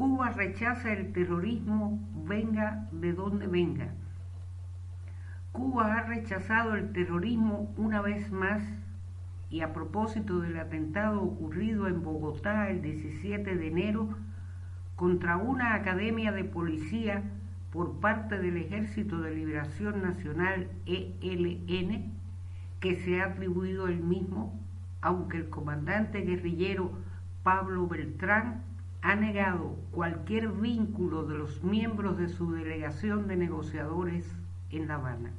Cuba rechaza el terrorismo venga de donde venga. Cuba ha rechazado el terrorismo una vez más y a propósito del atentado ocurrido en Bogotá el 17 de enero contra una academia de policía por parte del Ejército de Liberación Nacional ELN que se ha atribuido el mismo, aunque el comandante guerrillero Pablo Beltrán ha negado cualquier vínculo de los miembros de su delegación de negociadores en La Habana.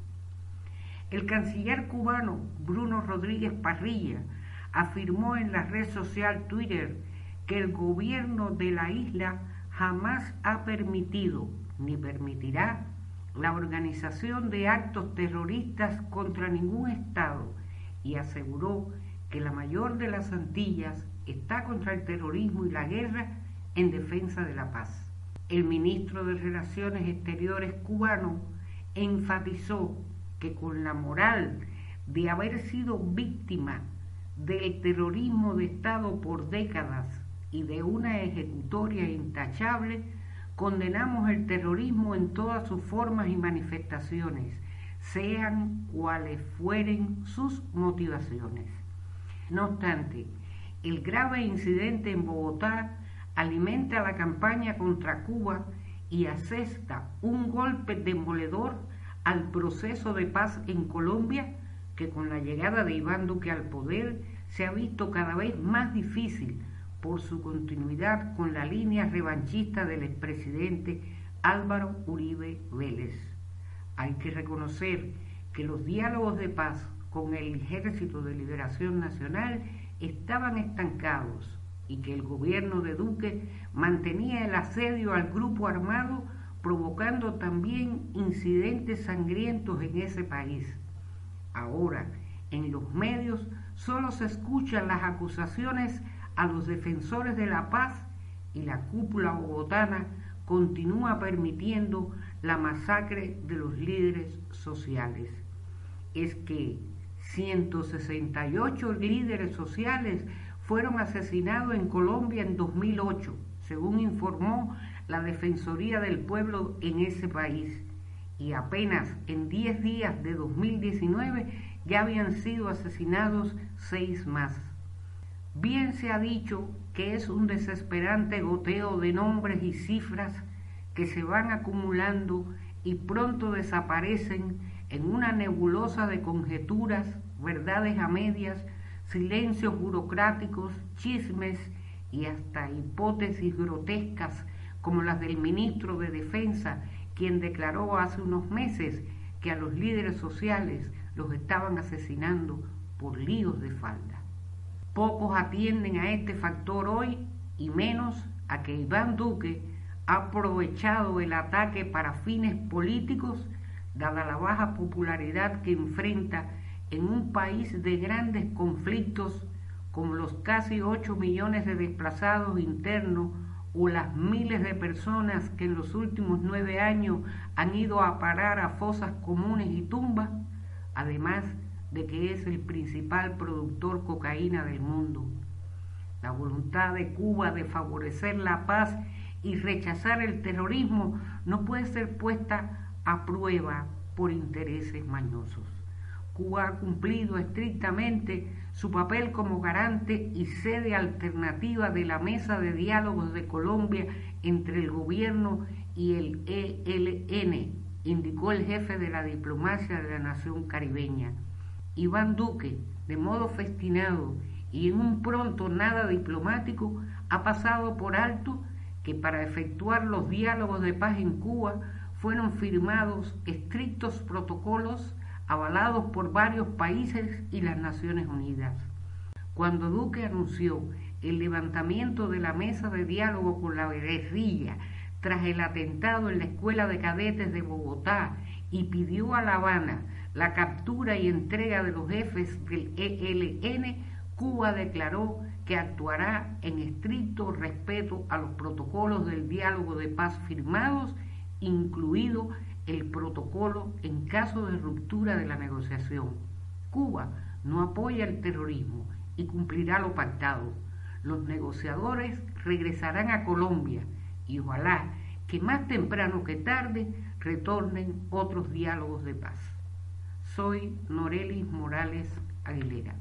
El canciller cubano Bruno Rodríguez Parrilla afirmó en la red social Twitter que el gobierno de la isla jamás ha permitido ni permitirá la organización de actos terroristas contra ningún Estado y aseguró que la mayor de las Antillas está contra el terrorismo y la guerra en defensa de la paz. El ministro de Relaciones Exteriores cubano enfatizó que con la moral de haber sido víctima del terrorismo de Estado por décadas y de una ejecutoria intachable, condenamos el terrorismo en todas sus formas y manifestaciones, sean cuales fueren sus motivaciones. No obstante, el grave incidente en Bogotá alimenta la campaña contra Cuba y asesta un golpe demoledor al proceso de paz en Colombia que con la llegada de Iván Duque al poder se ha visto cada vez más difícil por su continuidad con la línea revanchista del expresidente Álvaro Uribe Vélez. Hay que reconocer que los diálogos de paz con el Ejército de Liberación Nacional estaban estancados y que el gobierno de Duque mantenía el asedio al grupo armado, provocando también incidentes sangrientos en ese país. Ahora, en los medios solo se escuchan las acusaciones a los defensores de la paz y la cúpula bogotana continúa permitiendo la masacre de los líderes sociales. Es que 168 líderes sociales fueron asesinados en Colombia en 2008, según informó la Defensoría del Pueblo en ese país. Y apenas en 10 días de 2019 ya habían sido asesinados seis más. Bien se ha dicho que es un desesperante goteo de nombres y cifras que se van acumulando y pronto desaparecen en una nebulosa de conjeturas, verdades a medias, silencios burocráticos, chismes y hasta hipótesis grotescas como las del ministro de Defensa, quien declaró hace unos meses que a los líderes sociales los estaban asesinando por líos de falda. Pocos atienden a este factor hoy y menos a que Iván Duque ha aprovechado el ataque para fines políticos, dada la baja popularidad que enfrenta en un país de grandes conflictos como los casi 8 millones de desplazados internos o las miles de personas que en los últimos nueve años han ido a parar a fosas comunes y tumbas, además de que es el principal productor cocaína del mundo. La voluntad de Cuba de favorecer la paz y rechazar el terrorismo no puede ser puesta a prueba por intereses mañosos. Cuba ha cumplido estrictamente su papel como garante y sede alternativa de la mesa de diálogos de Colombia entre el gobierno y el ELN, indicó el jefe de la diplomacia de la nación caribeña. Iván Duque, de modo festinado y en un pronto nada diplomático, ha pasado por alto que para efectuar los diálogos de paz en Cuba fueron firmados estrictos protocolos avalados por varios países y las Naciones Unidas. Cuando Duque anunció el levantamiento de la mesa de diálogo con la guerrilla tras el atentado en la Escuela de Cadetes de Bogotá y pidió a La Habana la captura y entrega de los jefes del ELN, Cuba declaró que actuará en estricto respeto a los protocolos del diálogo de paz firmados, incluido el protocolo en caso de ruptura de la negociación. Cuba no apoya el terrorismo y cumplirá lo pactado. Los negociadores regresarán a Colombia y ojalá que más temprano que tarde retornen otros diálogos de paz. Soy Norelis Morales Aguilera.